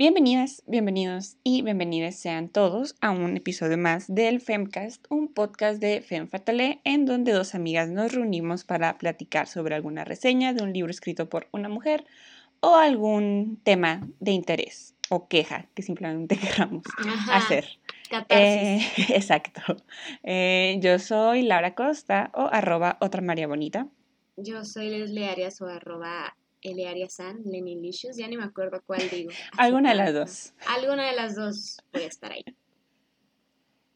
Bienvenidas, bienvenidos y bienvenidas sean todos a un episodio más del Femcast, un podcast de Femme Fatale en donde dos amigas nos reunimos para platicar sobre alguna reseña de un libro escrito por una mujer o algún tema de interés o queja que simplemente queramos hacer. Eh, exacto. Eh, yo soy Laura Costa o arroba otra María Bonita. Yo soy Leslie Arias o arroba Elearia San, Lishus, ya ni me acuerdo cuál digo. Alguna de las dos. Alguna de las dos puede estar ahí.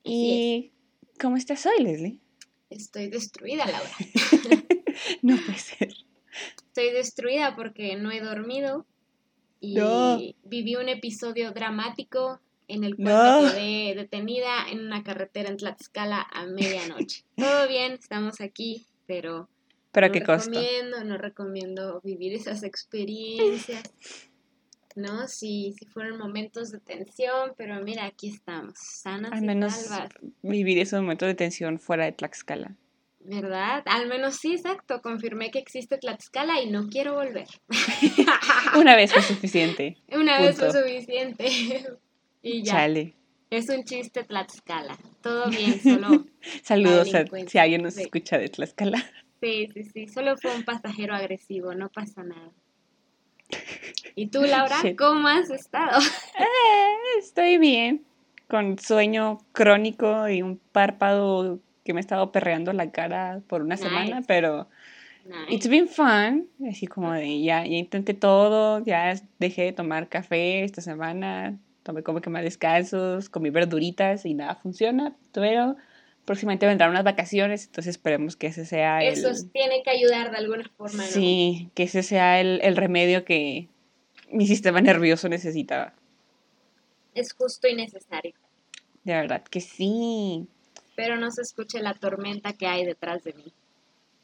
¿Y cómo estás hoy, Leslie? Estoy destruida, Laura. no puede ser. Estoy destruida porque no he dormido y viví un episodio dramático en el cual me quedé detenida en una carretera en Tlaxcala a medianoche. Todo bien, estamos aquí, pero ¿Pero no qué costo? recomiendo, no recomiendo vivir esas experiencias. ¿no? Sí, sí fueron momentos de tensión, pero mira, aquí estamos, sanas Al menos vivir esos momentos de tensión fuera de Tlaxcala. ¿Verdad? Al menos sí, exacto. Confirmé que existe Tlaxcala y no quiero volver. Una vez fue suficiente. Una vez fue suficiente. y ya. Chale. Es un chiste Tlaxcala. Todo bien, solo. Saludos a, si alguien nos escucha de Tlaxcala. Sí, sí, sí. Solo fue un pasajero agresivo, no pasa nada. ¿Y tú, Laura, cómo has estado? Eh, estoy bien, con sueño crónico y un párpado que me ha estado perreando la cara por una semana, pero it's been fun. Así como de ya, ya intenté todo, ya dejé de tomar café esta semana, tomé como que más descansos, comí verduritas y nada funciona, pero próximamente vendrán unas vacaciones, entonces esperemos que ese sea el... Eso tiene que ayudar de alguna forma. Sí, que ese sea el, el remedio que mi sistema nervioso necesitaba. Es justo y necesario. De verdad que sí. Pero no se escuche la tormenta que hay detrás de mí.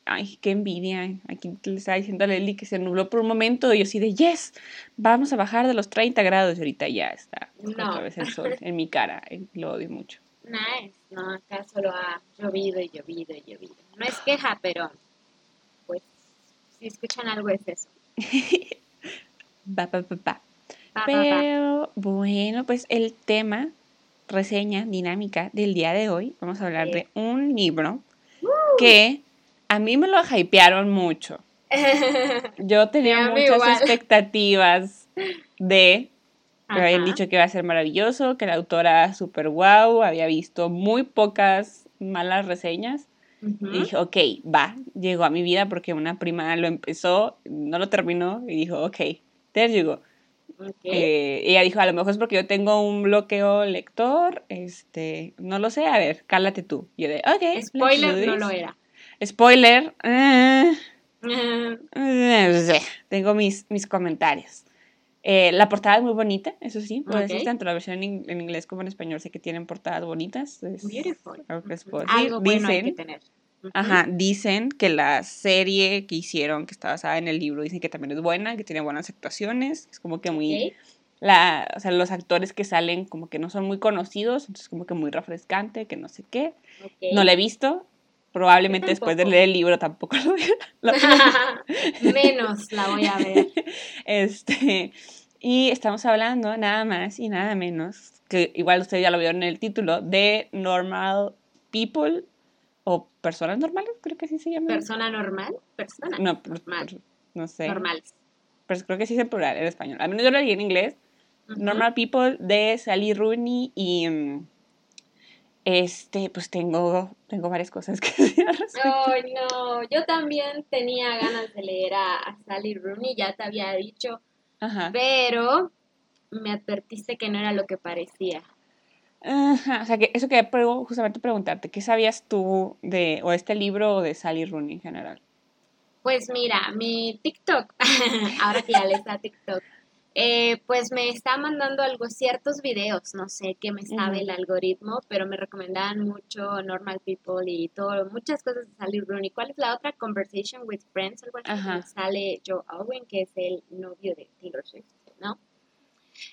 Ay, qué envidia. Aquí le estaba diciendo a Leli que se nubló por un momento y yo así de, yes, vamos a bajar de los 30 grados y ahorita ya está otra vez el sol en mi cara. Lo odio mucho. Nice. No, acá solo ha llovido y llovido y llovido. No es queja, pero pues si escuchan algo es eso. va, va, va, Pero bueno, pues el tema, reseña dinámica del día de hoy, vamos a hablar de un libro uh. que a mí me lo hypearon mucho. Yo tenía muchas expectativas de me habían dicho que iba a ser maravilloso, que la autora super wow, había visto muy pocas malas reseñas. Y dije, ok, va, llegó a mi vida porque una prima lo empezó, no lo terminó y dijo, ok, there you go. Eh, ella dijo, a lo mejor es porque yo tengo un bloqueo lector, este, no lo sé, a ver, cálate tú. Y yo de, ok. Spoiler, no lo era. Spoiler, eh, tengo mis, mis comentarios. Eh, la portada es muy bonita, eso sí, puede tanto la versión en, inglés como en español, sé que tienen portadas bonitas. Beautiful. Algo bueno hay que tener. Ajá, dicen que la serie que hicieron, que está basada en el libro, dicen que también es buena, que tiene buenas actuaciones, es como que muy... La, o sea, los actores que salen como que no son muy conocidos, entonces como que muy refrescante, que no sé qué. No la he visto, probablemente después de leer el libro tampoco lo voy a Menos la voy a ver. Este, y estamos hablando nada más y nada menos, que igual ustedes ya lo vieron en el título, de Normal People o Personas Normales, creo que así se llama. ¿Persona normal? Persona. No, normal. no sé. Normales. Pero creo que sí es en plural en español. Al menos yo lo leí en inglés. Normal People de Sally Rooney y... Mm, este, pues tengo, tengo varias cosas que decir. Ay, no, yo también tenía ganas de leer a, Sally Rooney, ya te había dicho, Ajá. pero me advertiste que no era lo que parecía. Ajá, o sea, que eso quería justamente preguntarte, ¿qué sabías tú de o este libro o de Sally Rooney en general? Pues mira, mi TikTok, ahora que ya TikTok, eh, pues me está mandando algo, ciertos videos, no sé qué me sabe el algoritmo, pero me recomendaban mucho Normal People y todo, muchas cosas de Sally Rooney. ¿Cuál es la otra? Conversation with Friends, algo así, sale Joe Owen, que es el novio de Taylor Swift, ¿no?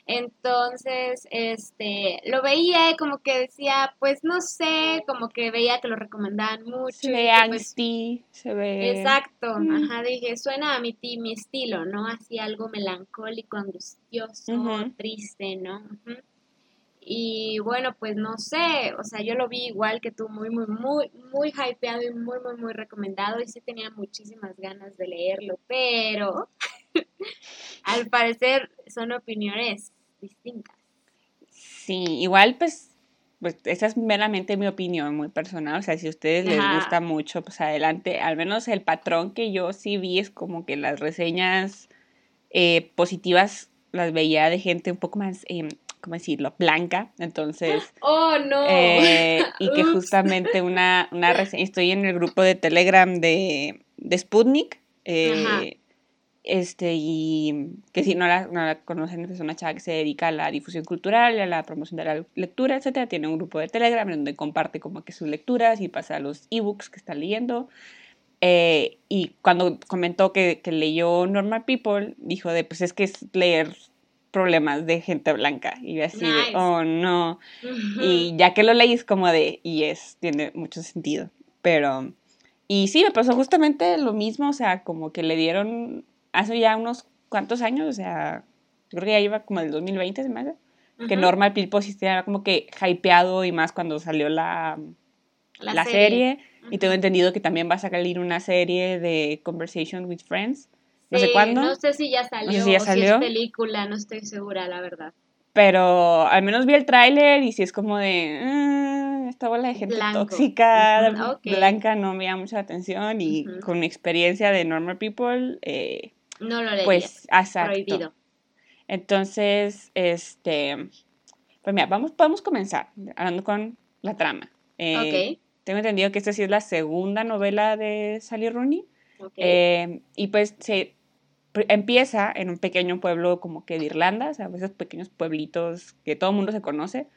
Entonces, este, lo veía y como que decía, pues no sé, como que veía que lo recomendaban mucho. Se ve pues se ve... Exacto, Mm. ajá, dije, suena a mi, ti- mi estilo, ¿no? Así algo melancólico, angustioso, triste, ¿no? Y bueno, pues no sé, o sea, yo lo vi igual que tú, muy, muy, muy, muy hypeado y muy, muy, muy recomendado y sí tenía muchísimas ganas de leerlo, pero al parecer son opiniones distintas. Sí, igual pues, pues esa es meramente mi opinión muy personal, o sea, si a ustedes les gusta mucho, pues adelante, al menos el patrón que yo sí vi es como que las reseñas eh, positivas las veía de gente un poco más, eh, ¿cómo decirlo?, blanca, entonces... ¡Oh, no! Eh, y que justamente una, una reseña, estoy en el grupo de Telegram de, de Sputnik, eh. Este, y que si no la, no la conocen, es una chava que se dedica a la difusión cultural a la promoción de la lectura, etcétera, tiene un grupo de Telegram donde comparte como que sus lecturas y pasa los ebooks que está leyendo. Eh, y cuando comentó que, que leyó Normal People, dijo de, pues es que es leer problemas de gente blanca. Y yo así Nice. de, oh no. Y ya que lo leí es como de, y es, tiene mucho sentido. Pero, y sí, me pasó justamente lo mismo, o sea, como que le dieron hace ya unos cuantos años, o sea, yo creo que ya iba como el 2020, se me hace, que Ujú. Normal People sí estaba como que hypeado y más cuando salió la, la, serie. Y tengo entendido que también va a salir una serie de Conversation with Friends. No sé Sí, cuándo. No sé si ya salió si ya o si salió. es película, no estoy segura, la verdad. Pero al menos vi el tráiler y sí es como de, "Ah, esta bola de gente Blanco. tóxica, Ujú, ok. blanca, no me llama mucha atención y Ujú. con mi experiencia de normal people, eh, No lo leí. pues, exacto. prohibido. Entonces, este, pues mira, vamos, podemos comenzar hablando con la trama. Eh, ok. Tengo entendido que esta sí es la segunda novela de Sally Rooney. ok. Eh, y pues se empieza en un pequeño pueblo como que de Irlanda, o sea, esos pequeños pueblitos que todo el mundo se conoce.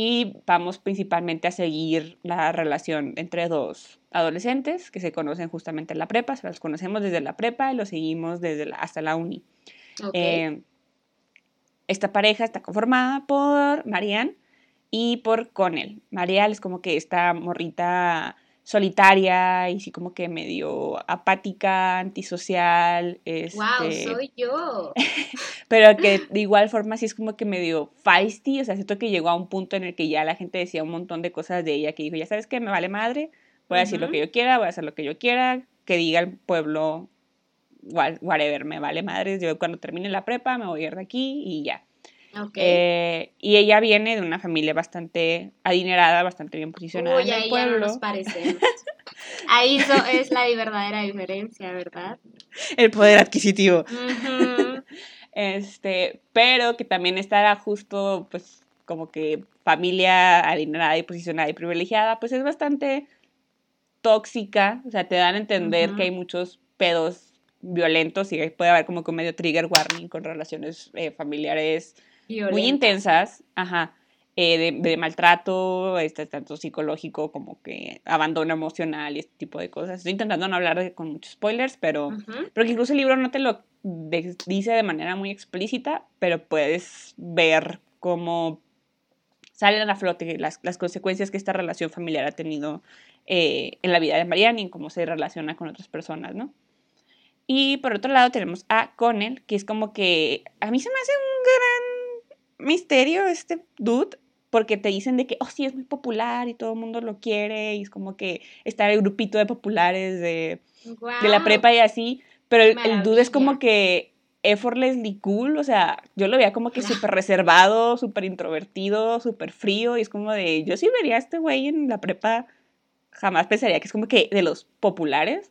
Y vamos principalmente a seguir la relación entre dos adolescentes que se conocen justamente en la prepa, o sea, los conocemos desde la prepa y los seguimos desde la- hasta la uni. Eh, esta pareja está conformada por Marianne y por Connell. Marianne es como que esta morrita solitaria y sí como que medio apática, antisocial, este, wow, soy yo. pero que de igual forma sí es como que medio feisty, o sea, siento que llegó a un punto en el que ya la gente decía un montón de cosas de ella que dijo, ya sabes que me vale madre, voy a decir lo que yo quiera, voy a hacer lo que yo quiera, que diga el pueblo, wha- whatever, me vale madre, yo cuando termine la prepa me voy a ir de aquí y ya. Eh, y ella viene de una familia bastante adinerada, bastante bien posicionada Uy, en el ahí ya no pueblo. nos parecemos. Ahí so- es la verdadera diferencia, ¿verdad? El poder adquisitivo. Este, pero que también estará justo, pues, como que familia adinerada y posicionada y privilegiada, pues es bastante tóxica. O sea, te dan a entender que hay muchos pedos violentos y puede haber como que un medio trigger warning con relaciones eh, familiares muy intensas, ajá, eh, de, de maltrato, este, tanto psicológico como que abandono emocional y este tipo de cosas. Estoy intentando no hablar de- con muchos spoilers, pero, Ujú. pero que incluso el libro no te lo de- dice de manera muy explícita, pero puedes ver cómo salen a flote las, las consecuencias que esta relación familiar ha tenido eh, en la vida de Marianne y cómo se relaciona con otras personas, ¿no? Y por otro lado tenemos a Connell, que es como que a mí se me hace un gran misterio este dude, porque te dicen de que, oh, sí, es muy popular y todo el mundo lo quiere, y es como que está el grupito de populares de, de la prepa y así, pero el, el dude es como que effortlessly cool, o sea, yo lo veía como que súper reservado, súper introvertido, súper frío, y es como de, yo sí vería a este güey en la prepa, jamás pensaría que es como que de los populares,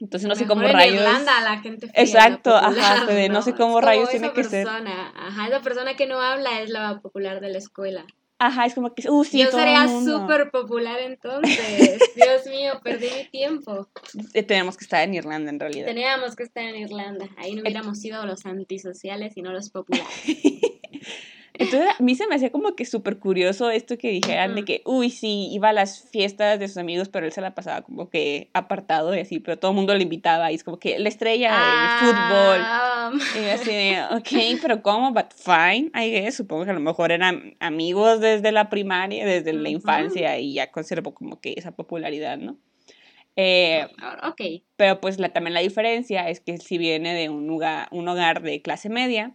entonces no sé cómo en rayos... Irlanda la gente fría la Exacto, ajá, popular, Fede, no sé cómo rayos esa tiene que ser. Ajá, esa persona que no habla es la popular de la escuela. Ajá, es como que, uh, sí, Yo todo sería súper popular entonces. Dios mío, perdí mi tiempo. Eh, Tenemos que estar en Irlanda en realidad. Teníamos que estar en Irlanda. Ahí no hubiéramos sido los antisociales y no los populares. Entonces a mí se me hacía como que súper curioso esto que dijeran de que, uy, sí, iba a las fiestas de sus amigos, pero él se la pasaba como que apartado y así, pero todo el mundo le invitaba y es como que la estrella del fútbol. Y así de, ok, pero ¿cómo? But fine, I guess. Supongo que a lo mejor eran amigos desde la primaria, desde la infancia y ya conservó como que esa popularidad, ¿no? Eh, ok. Pero pues la, también la diferencia es que si viene de un lugar, un hogar de clase media,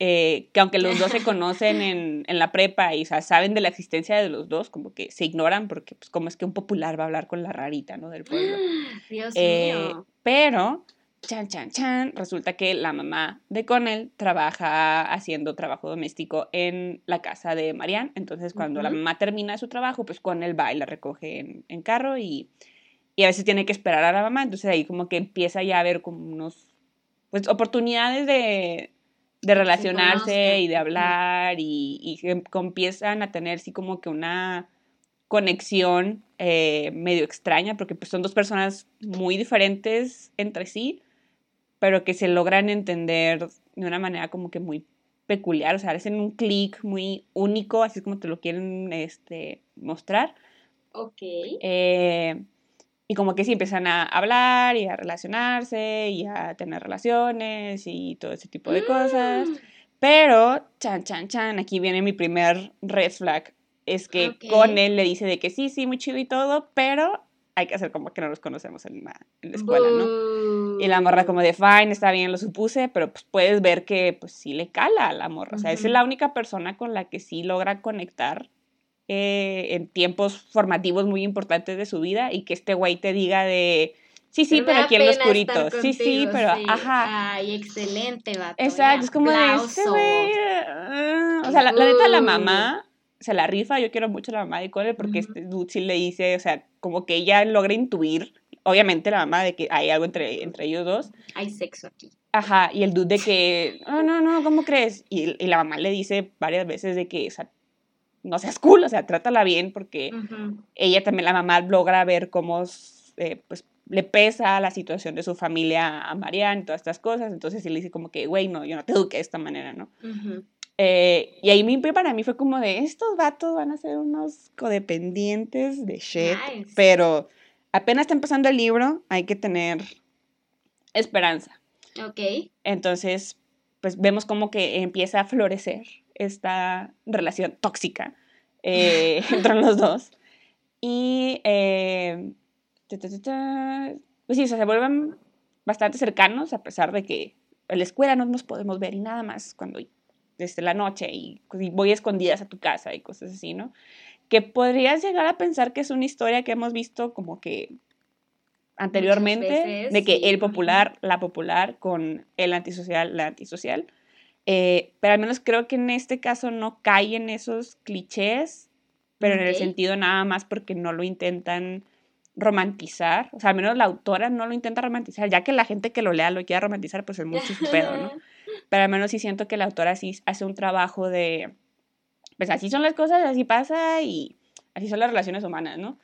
eh, que aunque los dos se conocen en, en la prepa y saben de la existencia de los dos, como que se ignoran porque pues como es que un popular va a hablar con la rarita, ¿no? Del pueblo. Dios eh, mío. Pero, chan, chan, chan, resulta que la mamá de Connell trabaja haciendo trabajo doméstico en la casa de Marianne. Entonces cuando la mamá termina su trabajo, pues Connell va y la recoge en, en carro y y a veces tiene que esperar a la mamá, entonces ahí como que empieza ya a haber como unos, pues oportunidades de, de relacionarse y de hablar y, y empiezan a tener sí como que una conexión eh, medio extraña, porque pues son dos personas muy diferentes entre sí, pero que se logran entender de una manera como que muy peculiar, o sea, hacen un clic muy único, así como te lo quieren este, mostrar. Ok. Eh, y como que sí empiezan a hablar y a relacionarse y a tener relaciones y todo ese tipo de cosas. Mm. Pero, chan, chan, chan, aquí viene mi primer red flag. Es que con él le dice de que sí, sí, muy chido y todo, pero hay que hacer como que no los conocemos en la, en la escuela, ¿no? Y la morra como de, fine, está bien, lo supuse, pero pues puedes ver que pues sí le cala a la morra. O sea, es la única persona con la que sí logra conectar eh, en tiempos formativos muy importantes de su vida y que este güey te diga de... Sí, sí, pero, aquí en los oscurito. Sí, sí, pero ajá. Ay, excelente, vato. Exacto, es como de este güey. Ah, o sea, la, neta, la mamá se la rifa. Yo quiero mucho a la mamá de Cole porque este dude sí le dice, o sea, como que ella logra intuir, obviamente, la mamá de que hay algo entre, entre ellos dos. Hay sexo aquí. Ajá, y el dude de que, no, no, no, ¿cómo crees? Y, y la mamá le dice varias veces de que, o sea, no seas cool, o sea, trátala bien porque ella también, la mamá, logra ver cómo eh, pues, le pesa la situación de su familia a Marianne, todas estas cosas, entonces él le dice como que, güey, no, yo no te eduqué de esta manera, ¿no? Eh, y ahí mi para mí fue como de, estos vatos van a ser unos codependientes de shit, pero apenas está empezando el libro, hay que tener esperanza. Ok. Entonces, pues vemos como que empieza a florecer esta relación tóxica eh, entre los dos. Y eh, pues sí, se vuelven bastante cercanos a pesar de que en la escuela no nos podemos ver y nada más cuando desde la noche y, voy escondidas a tu casa y cosas así, ¿no? Que podrías llegar a pensar que es una historia que hemos visto como que anteriormente, de que el popular, la popular con el antisocial, la antisocial. Eh, pero al menos creo que en este caso no cae en esos clichés, pero en el sentido nada más porque no lo intentan romantizar, o sea, al menos la autora no lo intenta romantizar, ya que la gente que lo lea lo quiera romantizar, pues es mucho su pedo, ¿no? Pero al menos sí siento que la autora sí hace un trabajo de, pues así son las cosas, así pasa y así son las relaciones humanas, ¿no?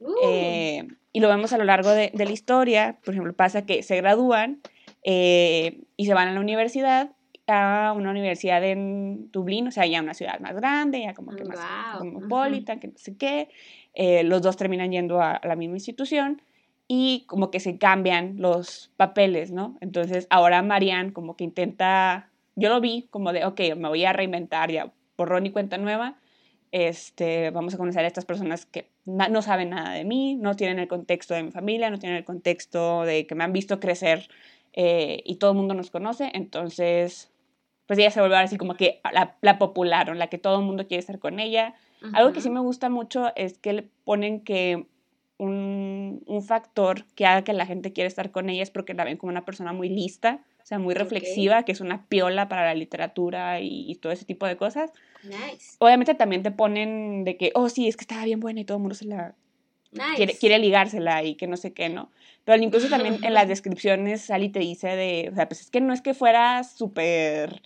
Uh. Eh, y lo vemos a lo largo de, de, la historia, por ejemplo, pasa que se gradúan eh, y se van a la universidad a una universidad en Dublín, o sea, ya una ciudad más grande, ya como que más cosmopolita, que no sé qué. Eh, los dos terminan yendo a, la misma institución y como que se cambian los papeles, ¿no? Entonces ahora Marianne como que intenta, yo lo vi como de, ok, me voy a reinventar ya, por y cuenta nueva, este, vamos a conocer a estas personas que no saben nada de mí, no tienen el contexto de mi familia, no tienen el contexto de que me han visto crecer eh, y todo el mundo nos conoce, entonces pues ella se vuelve así como que la, la popular, o la que todo el mundo quiere estar con ella. Algo que sí me gusta mucho es que le ponen que un, un, factor que haga que la gente quiera estar con ella es porque la ven como una persona muy lista, o sea, muy reflexiva, que es una piola para la literatura y, todo ese tipo de cosas. Nice. Obviamente también te ponen de que, oh, sí, es que estaba bien buena y todo el mundo se la... Quiere, quiere ligársela y que no sé qué, ¿no? Pero incluso también en las descripciones Sally te dice de, o sea, pues es que no es que fuera súper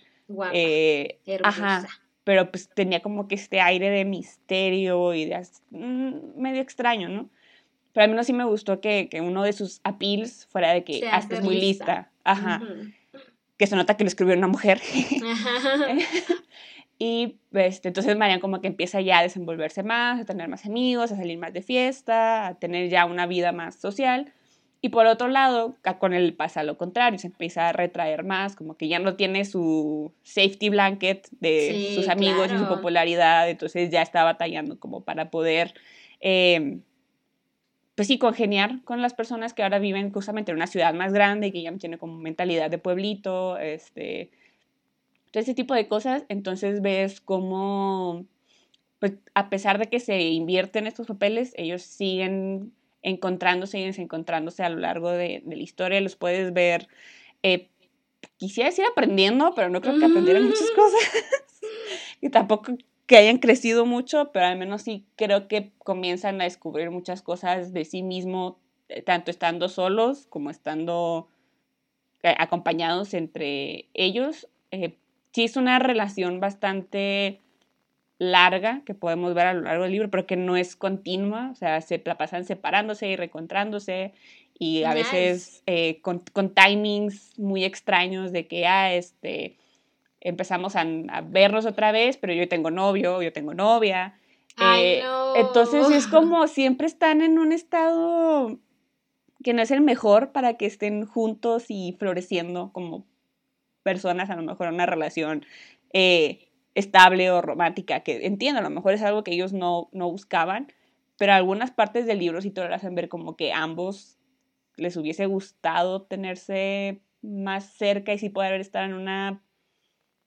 eh, ajá, pero pues tenía como que este aire de misterio y de mm, medio extraño, ¿no? Pero al menos sí me gustó que, que uno de sus appeals fuera de que hasta es muy lista. Ajá. Que se nota que lo escribió una mujer. Y este, entonces Marian como que empieza ya a desenvolverse más, a tener más amigos, a salir más de fiesta, a tener ya una vida más social. Y por otro lado, con él pasa lo contrario, se empieza a retraer más, como que ya no tiene su safety blanket de sus amigos y su popularidad, entonces ya está batallando como para poder, em, pues sí, congeniar con las personas que ahora viven justamente en una ciudad más grande y que ya tiene como mentalidad de pueblito, este, todo ese tipo de cosas, entonces ves cómo, pues a pesar de que se invierten estos papeles, ellos siguen encontrándose y desencontrándose a lo largo de, la historia. Los puedes ver, eh, quisiera decir aprendiendo, pero no creo que aprendieran muchas cosas. y tampoco que hayan crecido mucho, pero al menos sí creo que comienzan a descubrir muchas cosas de sí mismo, eh, tanto estando solos como estando eh, acompañados entre ellos. sí es una relación bastante larga que podemos ver a lo largo del libro, pero que no es continua, o sea, se la pasan separándose y reencontrándose y a veces eh, con, con, timings muy extraños de que, ah, este, empezamos a, vernos otra vez, pero yo tengo novio, yo tengo novia. Eh, entonces es como siempre están en un estado que no es el mejor para que estén juntos y floreciendo como personas, a lo mejor una relación eh, estable o romántica, que entiendo, a lo mejor es algo que ellos no, no buscaban, pero algunas partes del libro sí te lo hacen ver como que ambos les hubiese gustado tenerse más cerca y sí poder estar en una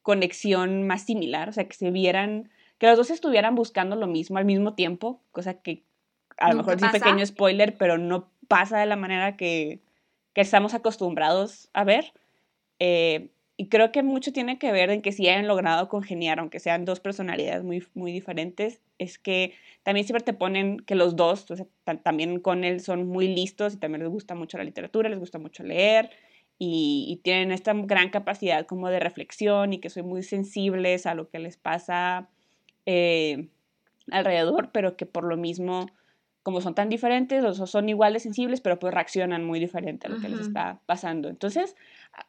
conexión más similar, o sea, que se vieran, que los dos estuvieran buscando lo mismo al mismo tiempo, cosa que a lo mejor es un pequeño spoiler, pero no pasa de la manera que, que estamos acostumbrados a ver. Eh, y creo que mucho tiene que ver en que si hayan logrado congeniar, aunque sean dos personalidades muy, muy diferentes, es que también siempre te ponen que los dos, también con él son muy listos y también les gusta mucho la literatura, les gusta mucho leer y, tienen esta gran capacidad como de reflexión y que son muy sensibles a lo que les pasa eh, alrededor, pero que por lo mismo como son tan diferentes, los dos son igual de sensibles, pero pues reaccionan muy diferente a lo que les está pasando. Entonces,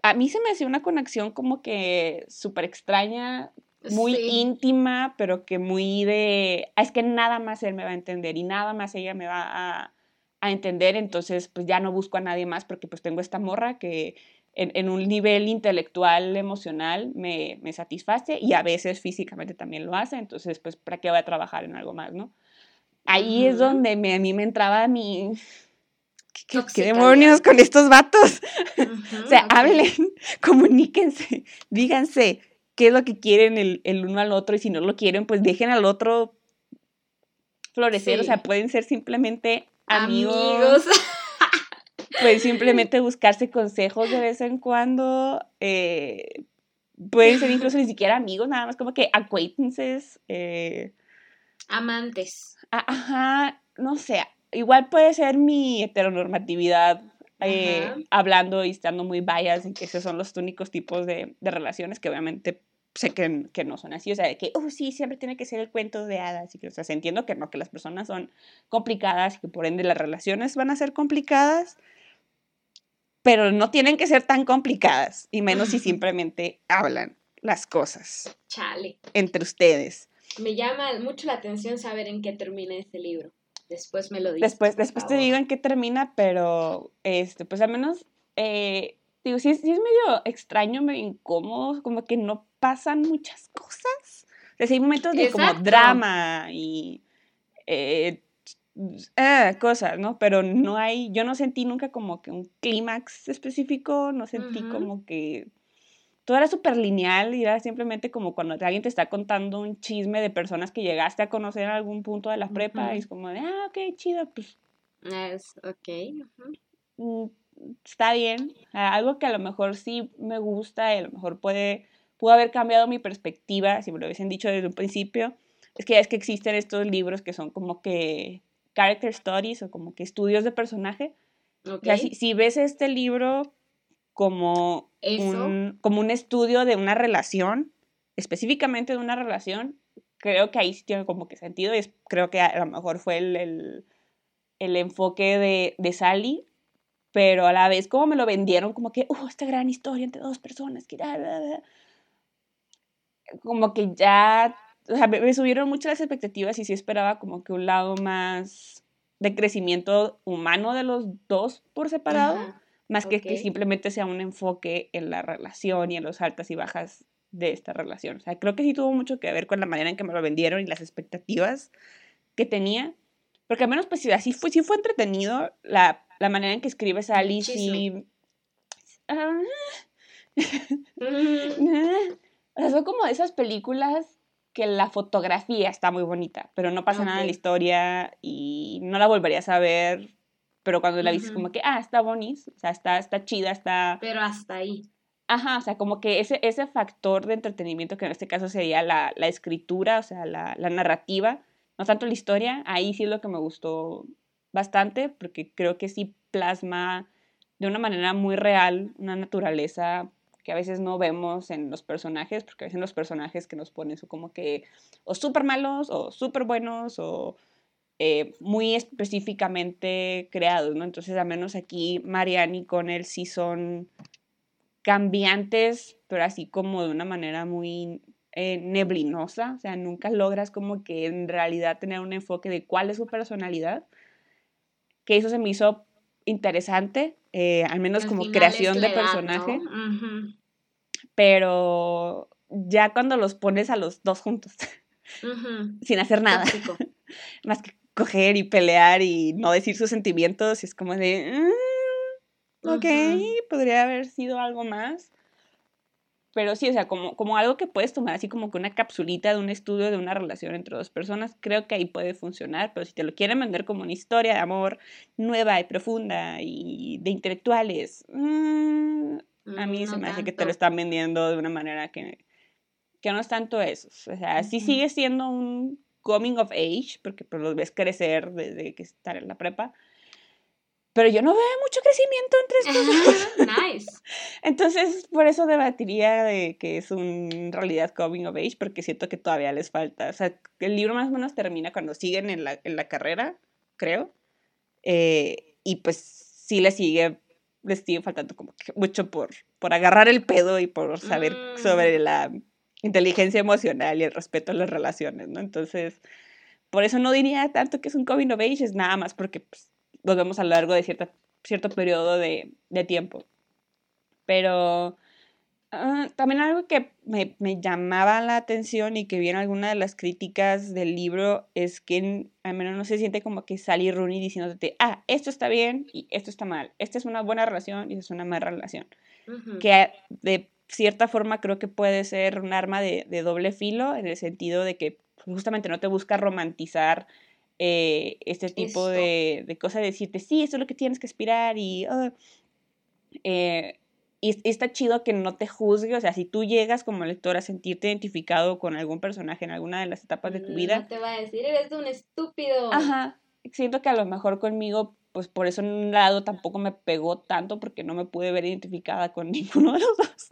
a mí se me hacía una conexión como que súper extraña, muy íntima, pero que muy de, ah, es que nada más él me va a entender y nada más ella me va a, a entender, entonces pues ya no busco a nadie más porque pues tengo esta morra que en, en un nivel intelectual, emocional, me, me satisface y a veces físicamente también lo hace, entonces pues para qué voy a trabajar en algo más, ¿no? ahí es donde me, a mí me entraba mi... ¿Qué, demonios con estos vatos? o sea, hablen, comuníquense, díganse qué es lo que quieren el, uno al otro y si no lo quieren, pues dejen al otro florecer, o sea, pueden ser simplemente amigos. amigos. pueden simplemente buscarse consejos de vez en cuando. Eh, pueden ser incluso ni siquiera amigos, nada más como que acquaintances. Eh, Amantes. Ajá, no sé, igual puede ser mi heteronormatividad eh, hablando y estando muy biased en que esos son los únicos tipos de, relaciones que obviamente sé que, que, no son así, o sea, de que, oh, sí, siempre tiene que ser el cuento de hadas, y que, o sea, entiendo que no, que las personas son complicadas y que por ende las relaciones van a ser complicadas, pero no tienen que ser tan complicadas, y menos si simplemente hablan las cosas Chale. entre ustedes. Me llama mucho la atención saber en qué termina este libro. Después me lo dices. Después, después te digo en qué termina, pero este, pues al menos, eh, digo, sí, es medio extraño, medio incómodo, como que no pasan muchas cosas. O sea, hay momentos de como drama y eh, eh, cosas, ¿no? Pero no hay, yo no sentí nunca como que un clímax específico, no sentí como que todo era súper lineal y era simplemente como cuando alguien te está contando un chisme de personas que llegaste a conocer en algún punto de la prepa y es como de, ah, ok, chido, pues. Es, ok. Mm, está bien. Algo que a lo mejor sí me gusta y a lo mejor puede, pudo haber cambiado mi perspectiva, si me lo hubiesen dicho desde un principio, es que ya es que existen estos libros que son como que character studies o como que estudios de personaje. Okay. si, si ves este libro como un, como un estudio de una relación, específicamente de una relación, creo que ahí sí tiene como que sentido y creo que a lo mejor fue el, enfoque de, de, Sally, pero a la vez como me lo vendieron como que, uh, esta gran historia entre dos personas, que como que ya, o sea, me, subieron mucho las expectativas y sí esperaba como que un lado más de crecimiento humano de los dos por separado, más que que simplemente sea un enfoque en la relación y en los altas y bajas de esta relación. O sea, creo que sí tuvo mucho que ver con la manera en que me lo vendieron y las expectativas que tenía. Porque al menos, pues así fue, sí fue entretenido la, la manera en que escribes a Alice y... Ah, o sea, son como esas películas que la fotografía está muy bonita, pero no pasa nada en la historia y no la volverías a ver, pero cuando la viste como que, ah, está bonita, o sea, está, está chida, está... Pero hasta ahí. Ajá, o sea, como que ese, ese factor de entretenimiento, que en este caso sería la, la escritura, o sea, la, la, narrativa, no tanto la historia, ahí sí es lo que me gustó bastante, porque creo que sí plasma de una manera muy real una naturaleza que a veces no vemos en los personajes, porque a veces los personajes que nos ponen son como que o súper malos o súper buenos o eh, muy específicamente creados, ¿no? Entonces, al menos aquí Marianne y Connell sí son cambiantes, pero así como de una manera muy eh, neblinosa, o sea, nunca logras como que en realidad tener un enfoque de cuál es su personalidad, que eso se me hizo interesante, eh, al menos como creación de personaje. Pero ya cuando los pones a los dos juntos, sin hacer nada, más que coger y pelear y no decir sus sentimientos, es como de, mm, ok, podría haber sido algo más. Pero sí, o sea, como, como algo que puedes tomar así como que una capsulita de un estudio de una relación entre dos personas, creo que ahí puede funcionar, pero si te lo quieren vender como una historia de amor nueva y profunda y de intelectuales, mm, a mí mm, se me hace que te lo están vendiendo de una manera que, que no es tanto eso. O sea, sí sigue siendo un coming of age, porque pues los ves crecer desde que están en la prepa, pero yo no veo mucho crecimiento entre estos dos. nice. Entonces, por eso debatiría de que es un, realidad coming of age, porque siento que todavía les falta. O sea, el libro más o menos termina cuando siguen en la, en la carrera, creo. Eh, y pues sí les sigue, les sigue faltando como mucho por, por agarrar el pedo y por saber sobre mm. la inteligencia emocional y el respeto a las relaciones, ¿no? Entonces, por eso no diría tanto que es un coming of age, es nada más porque pues, los vemos a lo largo de cierta, cierto periodo de, de tiempo. Pero ah, también algo que me, me, llamaba la atención y que vi en alguna de las críticas del libro es que al menos no se siente como que Sally Rooney diciéndote, ah, esto está bien y esto está mal, esta es una buena relación y esta es una mala relación. Que de cierta forma creo que puede ser un arma de, de doble filo en el sentido de que justamente no te busca romantizar eh, este tipo de, de, cosas, de decirte, sí, esto es lo que tienes que aspirar y, ah, eh, y, está chido que no te juzgue, o sea, si tú llegas como lector a sentirte identificado con algún personaje en alguna de las etapas de tu vida. No te va a decir, eres un estúpido. Ajá, siento que a lo mejor conmigo, pues por eso en un lado tampoco me pegó tanto porque no me pude ver identificada con ninguno de los dos.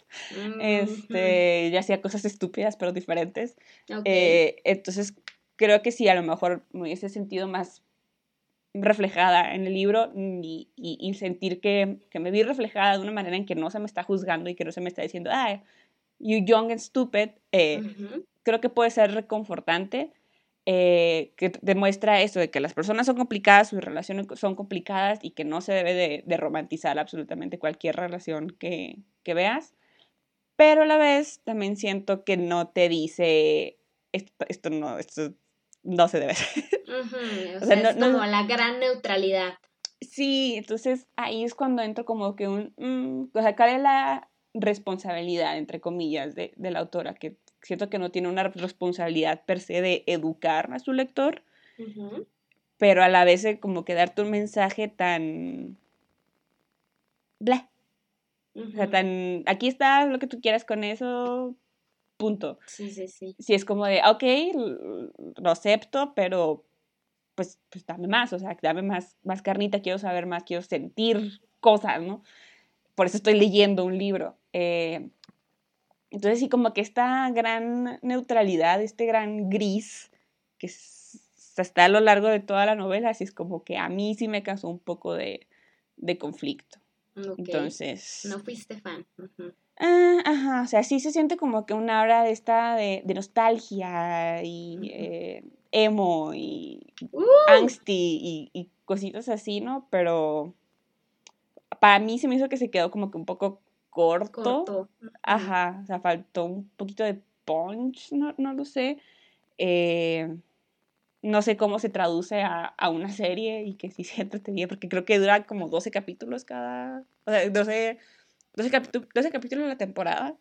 Este, ya hacía cosas estúpidas pero diferentes. Eh, entonces creo que sí, a lo mejor me hubiese sentido más reflejada en el libro y, y, sentir que, que, me vi reflejada de una manera en que no se me está juzgando y que no se me está diciendo, ah, you young and stupid, eh, creo que puede ser reconfortante, eh, que demuestra eso de que las personas son complicadas, sus relaciones son complicadas y que no se debe de, de romantizar absolutamente cualquier relación que, que, veas, pero a la vez también siento que no te dice, esto, esto no, esto no se debe hacer. O, sea, es como la gran neutralidad. Sí, entonces ahí es cuando entro como que un... Mm, o sea, ¿cuál es la responsabilidad, entre comillas, de, de, la autora? Que siento que no tiene una responsabilidad per se de educar a su lector, pero a la vez como que darte un mensaje tan... Bla. O sea, tan... Aquí está lo que tú quieras con eso, punto. Sí, sí, sí. Si es como de, ok, lo acepto, pero pues, pues dame más, o sea, dame más, más carnita, quiero saber más, quiero sentir cosas, ¿no? Por eso estoy leyendo un libro. Eh, entonces sí, como que esta gran neutralidad, este gran gris que está a lo largo de toda la novela, así es como que a mí sí me causó un poco de, de conflicto. Entonces... No fuiste fan. Ah, ajá, o sea, sí se siente como que una hora de esta de, nostalgia y eh, emo y ¡Uh! angsty y, cositas así, ¿no? Pero para mí se me hizo que se quedó como que un poco corto. Ajá, o sea, faltó un poquito de punch, no, no lo sé. Eh, no sé cómo se traduce a, una serie y que sí se entretenía, porque creo que dura como 12 capítulos cada. O sea, 12, 12, capítulos en la temporada.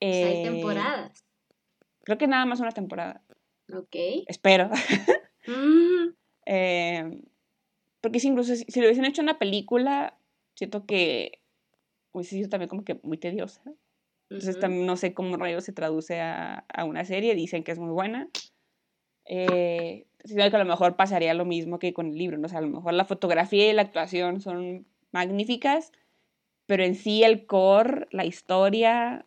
hay eh, temporadas. Creo que nada más una temporada. Ok. Espero. Mm. Eh, porque si incluso si, lo hubiesen hecho una película, siento que hubiese sido también como que muy tediosa. Entonces también no sé cómo rayos se traduce a, a, una serie. Dicen que es muy buena. Eh, sino que a lo mejor pasaría lo mismo que con el libro, ¿no? O sea, a lo mejor la fotografía y la actuación son magníficas, pero en sí el core, la historia,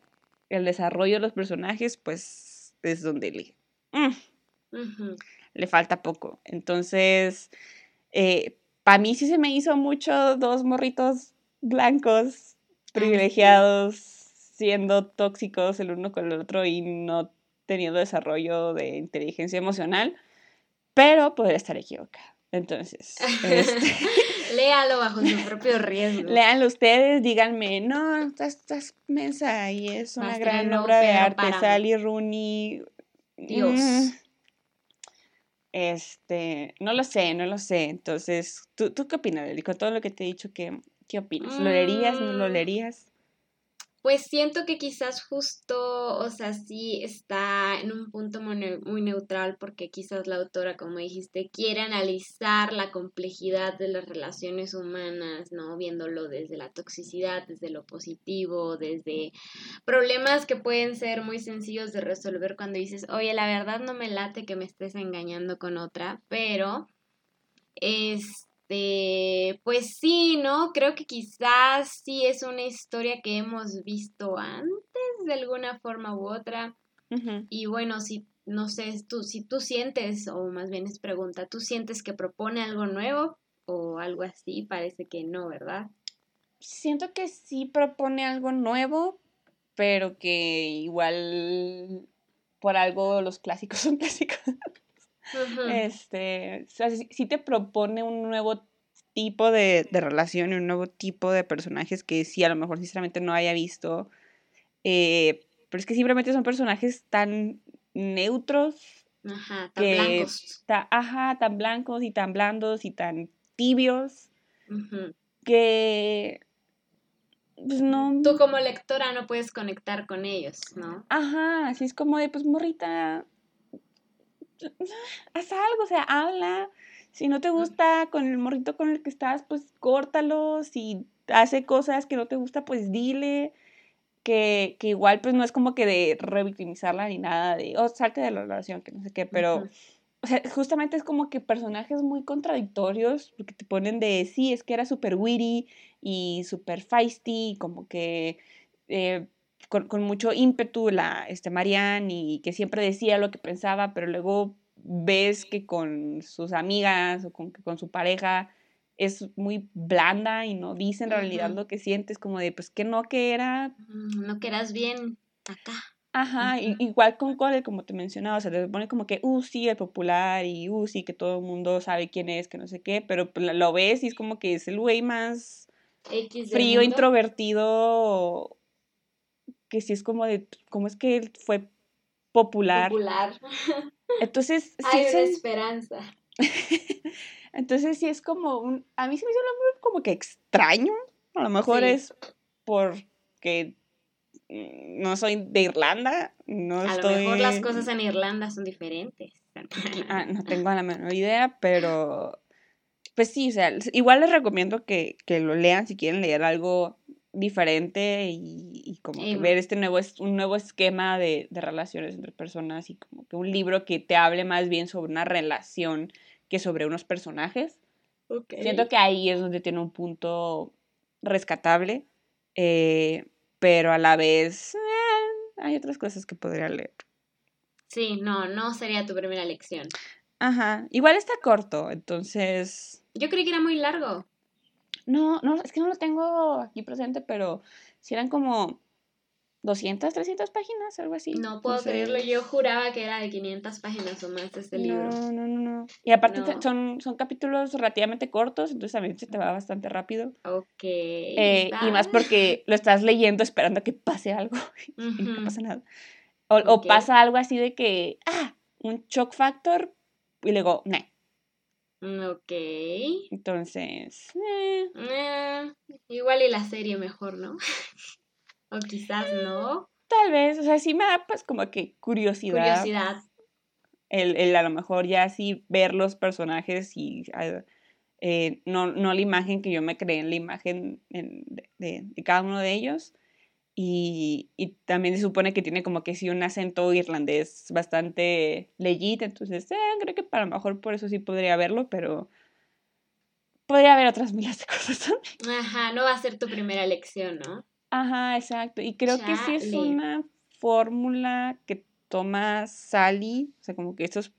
el desarrollo de los personajes, pues es donde le, mm, le falta poco. Entonces, eh, para mí sí se me hizo mucho dos morritos blancos, privilegiados, siendo tóxicos el uno con el otro y no teniendo desarrollo de inteligencia emocional, pero podría estar equivocada. Entonces, este... léalo bajo su propio riesgo. Léanlo ustedes, díganme, no, estás, mensa y es una gran obra de arte. Sally Rooney. Dios. Mm, este, no lo sé, no lo sé. Entonces, ¿tú, tú qué opinas, Con todo lo que te he dicho, ¿qué, qué opinas? ¿Lo leerías, no lo mm. leerías? Pues siento que quizás justo, o sea, sí está en un punto muy, neutral porque quizás la autora, como dijiste, quiere analizar la complejidad de las relaciones humanas, ¿no? Viéndolo desde la toxicidad, desde lo positivo, desde problemas que pueden ser muy sencillos de resolver cuando dices, oye, la verdad no me late que me estés engañando con otra, pero... Es, este, pues sí, ¿no? Creo que quizás sí es una historia que hemos visto antes de alguna forma u otra. Y bueno, si no sé, tú, si tú sientes, o más bien es pregunta, ¿tú sientes que propone algo nuevo o algo así? Parece que no, ¿verdad? Siento que sí propone algo nuevo, pero que igual por algo los clásicos son clásicos. Este, o sea, sí, te propone un nuevo tipo de, relación y un nuevo tipo de personajes que sí, a lo mejor sinceramente no haya visto. Eh, pero es que simplemente son personajes tan neutros. Ajá, tan blancos. ajá, tan blancos y tan blandos y tan tibios. Que. Pues no. Tú como lectora no puedes conectar con ellos, ¿no? Ajá, así es como de, pues morrita, haz algo, o sea, habla. Si no te gusta con el morrito con el que estás, pues córtalo. Si hace cosas que no te gusta, pues dile. Que, que igual, pues no es como que de revictimizarla ni nada, de, oh, salte de la relación, que no sé qué, pero. O sea, justamente es como que personajes muy contradictorios, porque te ponen de, sí, es que era súper witty y súper feisty, como que eh, con, con, mucho ímpetu la este, Marianne y que siempre decía lo que pensaba, pero luego ves que con sus amigas o con, con su pareja es muy blanda y no dice en realidad lo que sientes, como de, pues que no, que era... No que eras bien acá. Ajá, igual con Cole, como te mencionaba, o sea, te pone como que, uh, sí, el popular y, uh, sí, que todo el mundo sabe quién es, que no sé qué, pero pues, lo ves y es como que es el güey más frío, introvertido que sí es como de, ¿cómo es que él fue popular? Popular. Entonces, sí Hay una esperanza. Entonces, sí es como un, a mí se me hizo como que extraño, a lo mejor es porque no soy de Irlanda, no a lo mejor las cosas en Irlanda son diferentes. ah, no tengo la menor idea, pero pues sí, o sea, igual les recomiendo que, que lo lean si quieren leer algo diferente y, como que ver este nuevo, un nuevo esquema de, relaciones entre personas y como que un libro que te hable más bien sobre una relación que sobre unos personajes. Siento que ahí es donde tiene un punto rescatable, eh, pero a la vez eh, hay otras cosas que podría leer. Sí, no, no sería tu primera lección. Ajá, igual está corto, entonces... Yo creí que era muy largo. No, no, es que no lo tengo aquí presente, pero si eran como 200, 300 páginas, algo así. No puedo creerlo, yo juraba que era de 500 páginas o más este libro. No, no, no, no. Y aparte son, son capítulos relativamente cortos, entonces mí se te va bastante rápido. Ok. Eh, y más porque lo estás leyendo esperando a que pase algo y no pasa nada. O, o, pasa algo así de que, ah, un shock factor y luego, no. Mm, ok. Entonces, eh. Eh, igual y la serie mejor, ¿no? O quizás no. Tal vez, o sea, sí me da pues como que curiosidad. Curiosidad. El, el a lo mejor ya así ver los personajes y eh, no, no la imagen que yo me creé en la imagen de, de, cada uno de ellos. Y, y, también se supone que tiene como que sí un acento irlandés bastante legit, entonces eh, creo que para lo mejor por eso sí podría verlo, pero podría haber otras miles de cosas Ajá, no va a ser tu primera elección, ¿no? Ajá, exacto. Y creo que sí es una fórmula que toma Sally, o sea, como que estos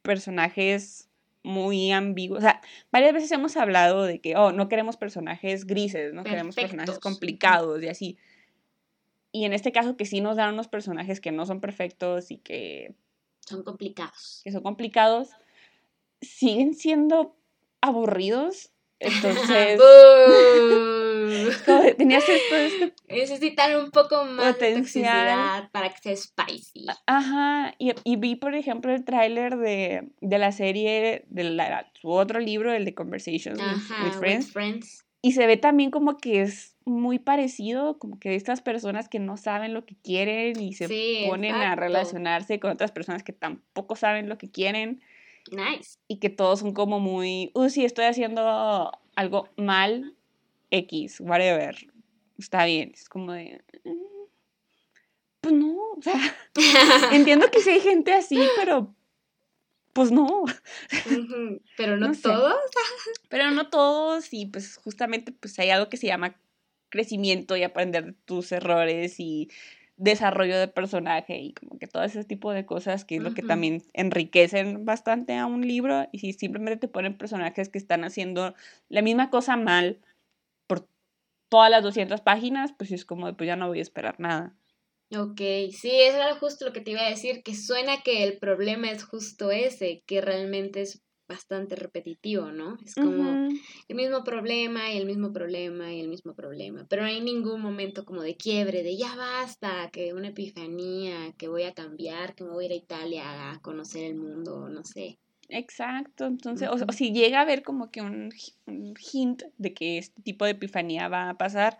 personajes muy ambiguos. O sea, varias veces hemos hablado de que, oh, no queremos personajes grises, no queremos personajes complicados y así. Y en este caso que sí nos dan unos personajes que no son perfectos y que... Son complicados. Que son complicados, siguen siendo aburridos entonces, tenías esto, esto, Necesitan un poco más de toxicidad para que sea spicy. Ajá, y, y vi, por ejemplo, el tráiler de, de, la serie, de la, su otro libro, el de Conversations with, Friends, Y se ve también como que es muy parecido, como que estas personas que no saben lo que quieren y se ponen a relacionarse con otras personas que tampoco saben lo que quieren. Nice. Y que todos son como muy, uy, sí, estoy haciendo algo mal, X, whatever. Está bien. Es como de. Mm, pues no, o sea, entiendo que sí hay gente así, pero pues no. Pero no, todos. pero no todos y pues justamente pues hay algo que se llama crecimiento y aprender de tus errores y desarrollo de personaje y como que todo ese tipo de cosas que es lo que también enriquecen bastante a un libro y si simplemente te ponen personajes que están haciendo la misma cosa mal por todas las 200 páginas, pues es como, pues ya no voy a esperar nada. Ok, sí, eso era justo lo que te iba a decir, que suena que el problema es justo ese, que realmente es bastante repetitivo, ¿no? Es como el mismo problema y el mismo problema y el mismo problema, pero no hay ningún momento como de quiebre, de ya basta, que una epifanía, que voy a cambiar, que me voy a ir a Italia a conocer el mundo, no sé. Exacto, entonces, o, si llega a haber como que un, un, hint de que este tipo de epifanía va a pasar,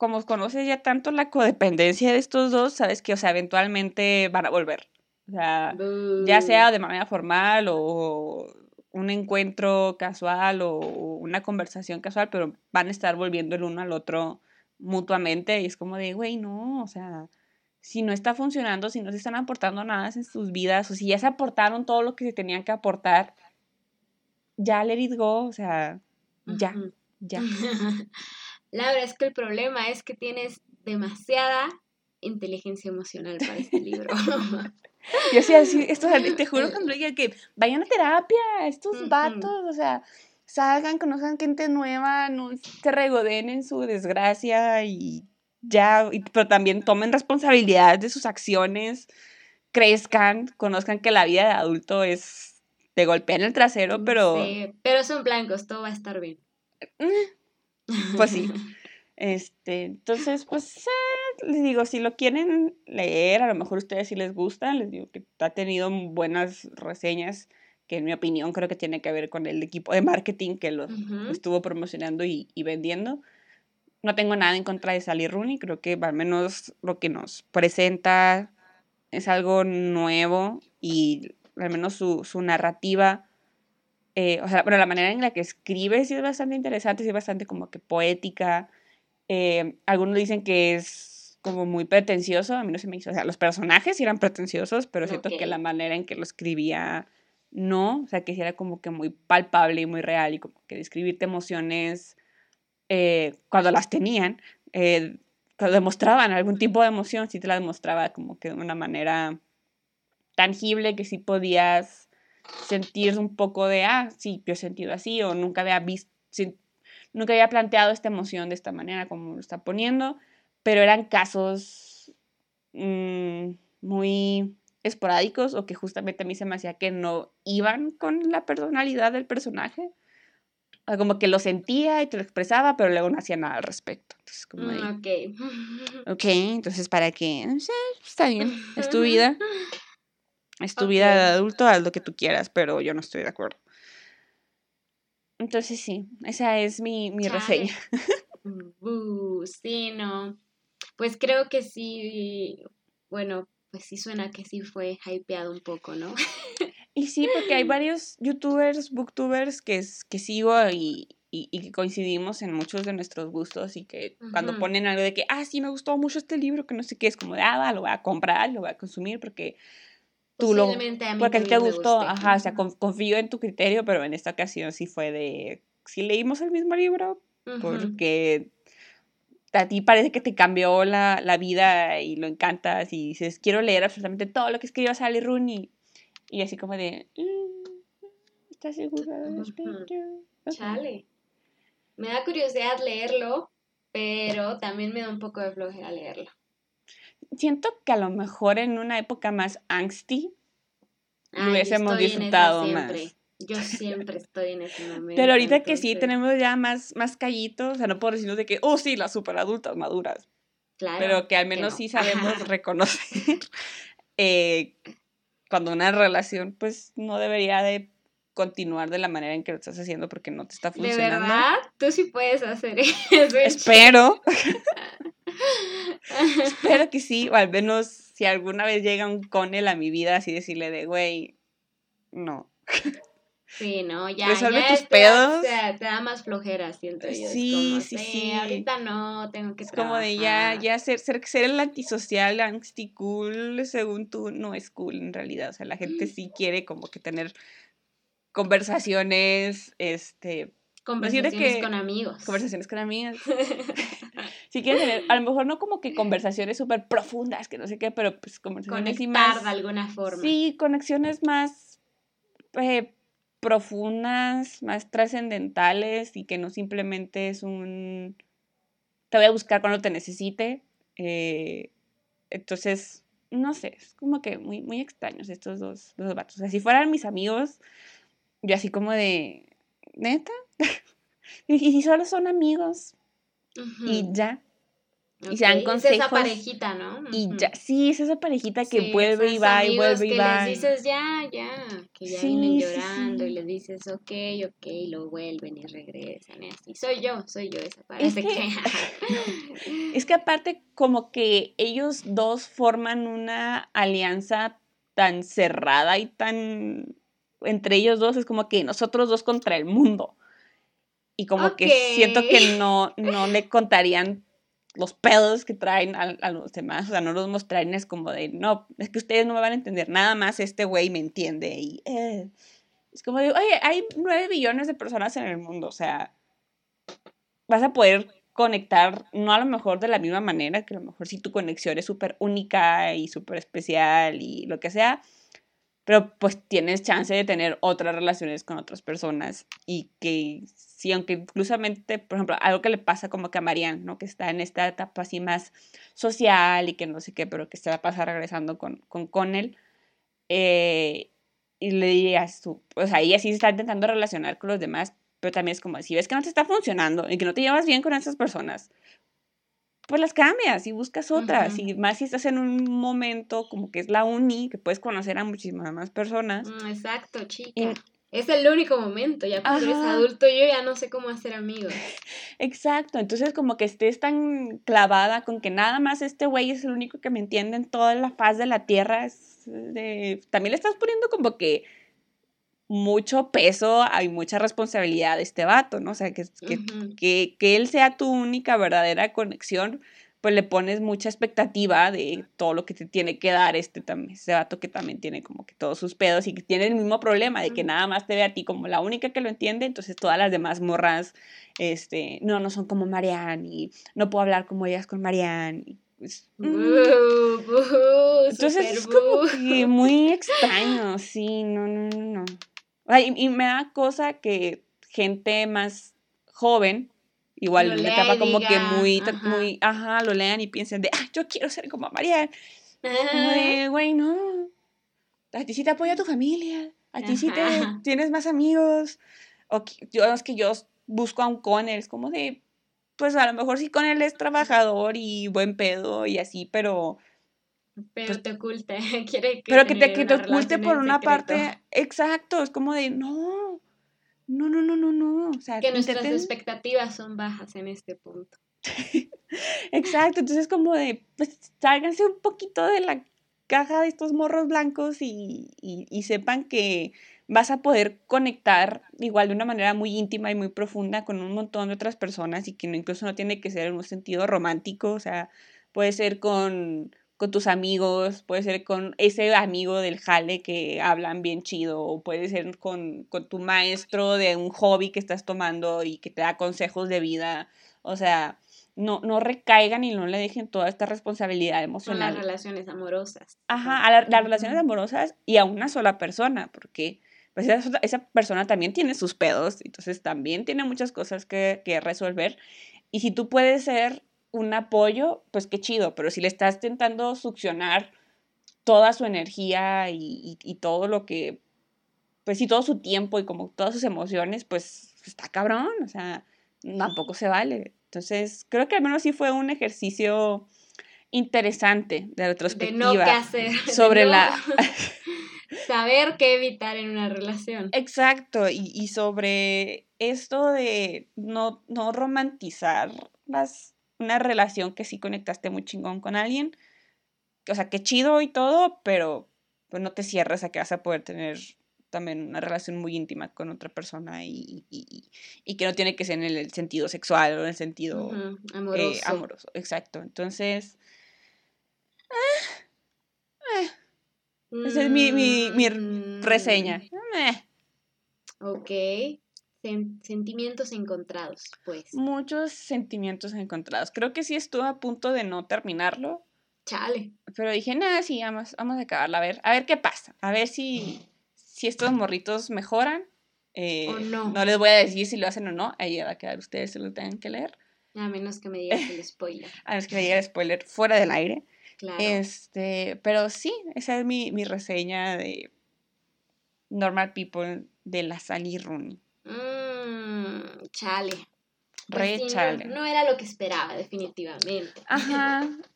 como conoces ya tanto la codependencia de estos dos, sabes que, o sea, eventualmente van a volver. O sea, ya sea de manera formal o un encuentro casual o una conversación casual, pero van a estar volviendo el uno al otro mutuamente y es como de, güey, no, o sea, si no está funcionando, si no se están aportando nada en sus vidas o si ya se aportaron todo lo que se tenían que aportar, ya let it go, o sea, ya, ya. Laura, es que el problema es que tienes demasiada inteligencia emocional para este libro. Yo sí, así, esto, te juro cuando diga que vayan a terapia, estos vatos, o sea, salgan, conozcan gente nueva, no se regoden en su desgracia y ya, pero también tomen responsabilidad de sus acciones, crezcan, conozcan que la vida de adulto es te golpean el trasero, pero... Sí, pero son blancos, todo va a estar bien. Pues sí. Este, entonces, pues, eh, les digo, si lo quieren leer, a lo mejor a ustedes sí les gusta, les digo que ha tenido buenas reseñas, que en mi opinión creo que tiene que ver con el equipo de marketing que lo estuvo promocionando y, vendiendo. No tengo nada en contra de Sally Rooney, creo que al menos lo que nos presenta es algo nuevo y al menos su, su narrativa, eh, o sea, bueno, la manera en la que escribe sí es bastante interesante, sí es bastante como que poética, eh, algunos dicen que es como muy pretencioso, a mí no se me hizo, o sea, los personajes eran pretenciosos, pero siento que la manera en que lo escribía no, o sea, que era como que muy palpable y muy real y como que describirte emociones eh, cuando las tenían, eh, cuando demostraban algún tipo de emoción, sí te la demostraba como que de una manera tangible que sí podías sentir un poco de, ah, sí, yo he sentido así o nunca había visto, nunca había planteado esta emoción de esta manera como lo está poniendo, pero eran casos mm, muy esporádicos o que justamente a mí se me hacía que no iban con la personalidad del personaje. como que lo sentía y te lo expresaba, pero luego no hacía nada al respecto. Entonces, como mm, ok. Ok, entonces, ¿para qué? está bien, es tu vida. Es tu vida de adulto, haz lo que tú quieras, pero yo no estoy de acuerdo. Entonces, sí, esa es mi, mi reseña. Uh, sí, no. Pues creo que sí, bueno, pues sí suena que sí fue hypeado un poco, ¿no? y sí, porque hay varios youtubers, booktubers que, que sigo y, y, que coincidimos en muchos de nuestros gustos y que cuando ponen algo de que, ah, sí, me gustó mucho este libro, que no sé qué, es como ah, lo voy a comprar, lo voy a consumir porque tú lo... porque a ti te gustó, ajá, o sea, confío en tu criterio, pero en esta ocasión sí fue de, sí leímos el mismo libro, porque a ti parece que te cambió la, la, vida y lo encantas y dices, quiero leer absolutamente todo lo que escribió Sally Rooney. Y así como de, mm, ¿estás segura Chale. Me da curiosidad leerlo, pero también me da un poco de flojera leerlo. Siento que a lo mejor en una época más angsty lo hubiésemos disfrutado más. Yo siempre estoy en ese momento. Pero ahorita que sí tenemos ya más, más callitos, o sea, no puedo decirnos de que, oh sí, las super adultas maduras. Claro. Pero que al menos sí sabemos reconocer eh, cuando una relación pues no debería de continuar de la manera en que lo estás haciendo porque no te está funcionando. ¿De verdad? Tú sí puedes hacer eso. Espero. Espero que sí, o al menos si alguna vez llega un conel a mi vida, así decirle de, güey, no. Sí, no, ya. Resuelve tus pedos. Te, da más flojera, siento yo. Sí, sí, sí. Ahorita no, tengo que Es como de ya, ya ser, ser, ser el antisocial, anti-cool, según tú, no es cool en realidad. O sea, la gente sí quiere como que tener conversaciones, este... Conversaciones con amigos. Conversaciones con amigos. si quieres tener, a lo mejor no como que conversaciones súper profundas, que no sé qué, pero pues conversaciones Conectar más... de alguna forma. Sí, conexiones más... Eh, profundas, más trascendentales y que no simplemente es un te voy a buscar cuando te necesite. Eh, entonces, no sé, es como que muy, muy extraños estos dos, dos vatos. O sea, si fueran mis amigos, yo así como de, neta, y si solo son amigos y ya, y se dan consejos. Es esa parejita, ¿no? Y ya, sí, es esa parejita que vuelve y va y vuelve y va. Les dices ya, ya, que ya vienen llorando y les dices ok, ok, y lo vuelven y regresan y así. Soy yo, soy yo esa parece que... es que aparte como que ellos dos forman una alianza tan cerrada y tan entre ellos dos es como que nosotros dos contra el mundo. Y como que siento que no, no le contarían los pedos que traen a, los demás, o sea, no los mostrarían es como de, no, es que ustedes no me van a entender, nada más este güey me entiende y eh, es como de, oye, hay nueve billones de personas en el mundo, o sea, vas a poder conectar, no a lo mejor de la misma manera, que a lo mejor si tu conexión es súper única y súper especial y lo que sea, pero pues tienes chance de tener otras relaciones con otras personas y que sí, aunque inclusamente, por ejemplo, algo que le pasa como que a Marianne, ¿no? Que está en esta etapa así más social y que no sé qué, pero que se va a pasar regresando con, con él. Eh, y le dirías tú, o sea, ella sí se está intentando relacionar con los demás, pero también es como, si ves que no te está funcionando y que no te llevas bien con esas personas, pues las cambias y buscas otras. Y más si estás en un momento como que es la uni, que puedes conocer a muchísimas más personas. Mm, exacto, chica. Es el único momento, ya cuando eres adulto yo ya no sé cómo hacer amigos. Exacto, entonces como que estés tan clavada con que nada más este güey es el único que me entiende en toda la faz de la tierra, es de... también le estás poniendo como que mucho peso, hay mucha responsabilidad de este vato, ¿no? O sea, que, que, que él sea tu única verdadera conexión, pues le pones mucha expectativa de todo lo que te tiene que dar este, este vato que también tiene como que todos sus pedos y que tiene el mismo problema de que nada más te ve a ti como la única que lo entiende, entonces todas las demás morras, este, no, no son como Marianne y no puedo hablar como ellas con Marianne. Pues, mm. entonces es como que muy extraño, sí, no, no, no, no. Y me da cosa que gente más joven igual una etapa y como que diga, muy, ta- ajá. muy, ajá, lo lean y piensen de, ah, yo quiero ser como Mariel. Como Ah, de, güey, no. A ti sí te apoya tu familia. A ti sí te tienes más amigos. O que- yo es que yo busco a un Conner, es como de, pues a lo mejor sí con él es trabajador y buen pedo y así, pero Pero pues- te oculta, quiere que pero que te, que te oculte por una secreto. parte, exacto, es como de, no, no, no, no, no, no, o sea, Que nuestras intenten- expectativas son bajas en este punto. exacto, entonces como de, pues sálganse un poquito de la caja de estos morros blancos y, y, y sepan que vas a poder conectar igual de una manera muy íntima y muy profunda con un montón de otras personas y que no, incluso no tiene que ser en un sentido romántico, o sea, puede ser con, con tus amigos, puede ser con ese amigo del jale que hablan bien chido, o puede ser con, con tu maestro de un hobby que estás tomando y que te da consejos de vida, o sea, no, no recaigan y no le dejen toda esta responsabilidad Son las emocional. relaciones amorosas. Ajá, a la- las relaciones amorosas y a una sola persona, porque pues esa, esa persona también tiene sus pedos, entonces también tiene muchas cosas que, que resolver. Y si tú puedes ser un apoyo, pues qué chido, pero si le estás intentando succionar toda su energía y, y- y todo lo que, pues sí, todo su tiempo y como todas sus emociones, pues está cabrón, o sea, tampoco se vale. Entonces, creo que al menos sí fue un ejercicio interesante de De retrospectiva no qué hacer. de sobre no la Saber qué evitar en una relación. exacto y, y sobre esto de no, no romantizar las, una relación que sí conectaste muy chingón con alguien o sea qué chido y todo pero pues no te cierres a que vas a poder tener también una relación muy íntima con otra persona y, y- y- que no tiene que ser en el sentido sexual o en el sentido Ujú, eh, Amoroso. amoroso exacto entonces esa es mi, mi, mi Mm, reseña Meh. Ok. Sen- sentimientos encontrados, pues. muchos sentimientos encontrados. Creo que sí estuve a punto de no terminarlo, Chale. pero dije, nada, sí, vamos, vamos a acabarla, a ver, a ver qué pasa, a ver si, si estos morritos mejoran. Eh, O no. les voy a decir si lo hacen o no, ahí va a quedar ustedes, se lo tengan que leer. A menos que me digas el spoiler. A ver que me llegue el spoiler fuera del aire. Claro. Este, pero sí, esa es mi, mi reseña de Normal People de la Sally Rooney. Mm, chale. Pues Re sí, no- chale. No, era lo que esperaba, definitivamente. Ajá.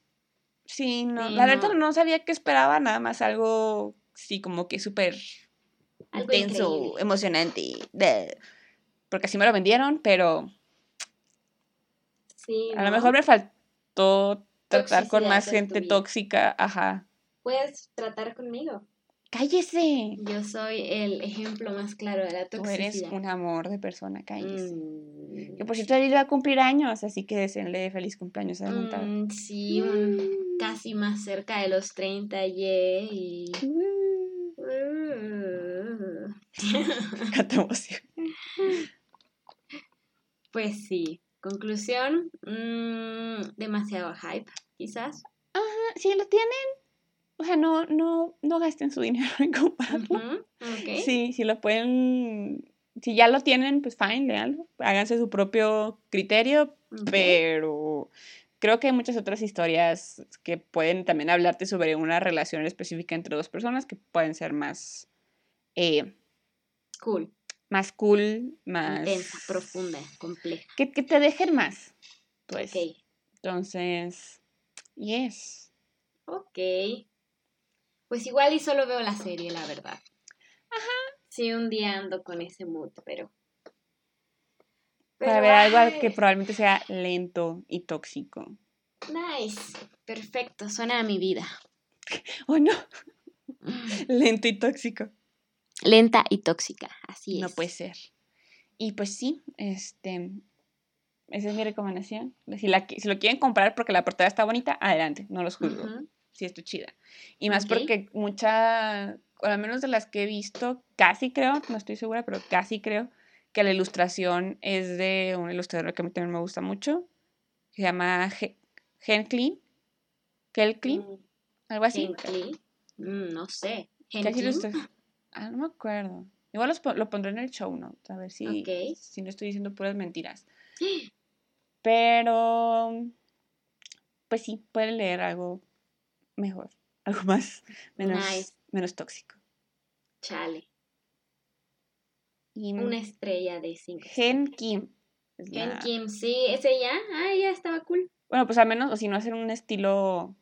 Sí, no. Sí, la neta no. no sabía qué esperaba, nada más algo, sí, como que súper intenso, increíble. emocionante. de- porque así me lo vendieron, pero Sí, a lo mejor me faltó tratar con más gente tóxica. Ajá. Puedes tratar conmigo. ¡Cállese! Yo soy el ejemplo más claro de la Tú toxicidad. eres un amor de persona, cállese. Mm, Que por cierto, él va a cumplir años, así que deseenle feliz cumpleaños adelantado. mm, sí, un- casi más cerca de los 30 ye, y... Emoción. Pues sí. Conclusión, mm, demasiado hype, quizás. Si lo tienen, o sea, no, no, no gasten su dinero en comprarlo. Sí, si lo pueden, si ya lo tienen, pues fine, leanlo, háganse su propio criterio, pero creo que hay muchas otras historias que pueden también hablarte sobre una relación específica entre dos personas que pueden ser más, eh, Cool, más cool, más... intensa, profunda, compleja. Que, que te dejen más, pues. Ok. Entonces, yes. Ok. Pues igual y solo veo la serie, la verdad. Ajá. Sí, un día ando con ese mood, pero. Para ver algo ay, que probablemente sea lento y tóxico. Nice. Perfecto, suena a mi vida. Oh, no, lento y tóxico. Lenta y tóxica, así No es. puede ser. Y pues sí, este, esa es mi recomendación. Si, la, si lo quieren comprar porque la portada está bonita, adelante, no los juzgo. Sí, está chida. Y más porque mucha, o al menos de las que he visto, casi creo, no estoy segura, pero casi creo que la ilustración es de un ilustrador que a mí también me gusta mucho. Se llama Henklin. Kelklin, Mm, algo así. Henkley. Mm, no sé. ¿Qué Henklin. ilustra- Ah, no me acuerdo. Igual los lo pondré en el show notes, a ver si, si no estoy diciendo puras mentiras. Pero, pues sí, puede leer algo mejor, algo más, menos, menos tóxico. Chale. Una estrella de cinco. Gen Kim. Gen Kim, sí, ese ya, ah, ya estaba cool. Bueno, pues al menos, o si no, hacer un estilo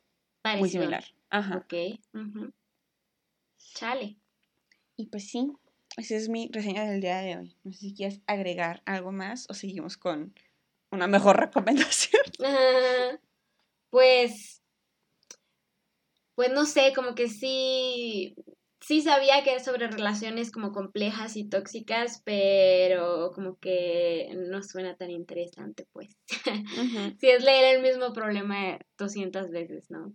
muy similar. Ajá. Ok. Chale. Y pues sí, esa es mi reseña del día de hoy. No sé si quieres agregar algo más o seguimos con una mejor recomendación. pues, pues no sé, como que sí, sí sabía que es sobre relaciones como complejas y tóxicas, pero como que no suena tan interesante, pues. si es leer el mismo problema 200 veces, ¿no?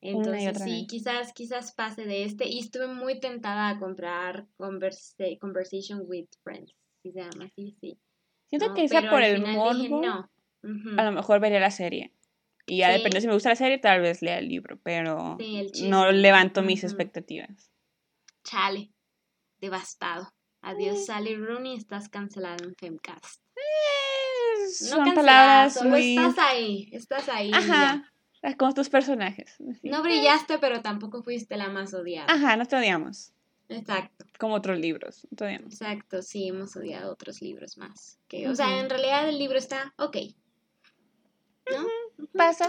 Entonces sí, quizás, quizás pase de este. Y estuve muy tentada a comprar Conversation with Friends, si se llama así, sí. Siento que esa por el morbo, no. a lo mejor vería la serie. Y ya depende si me gusta la serie, tal vez lea el libro, pero no levanto mis expectativas. Chale, devastado. Adiós, Sally Rooney, estás cancelada en Femcast. Eh, son palabras muy... estás ahí, estás ahí. Ajá. Ah, como tus personajes. No brillaste, pero tampoco fuiste la más odiada. Ajá, no te odiamos. Exacto. Como otros libros, no te odiamos. Exacto, sí, hemos odiado otros libros más. Que, O sea, en realidad el libro está ok. ¿No? Pasa.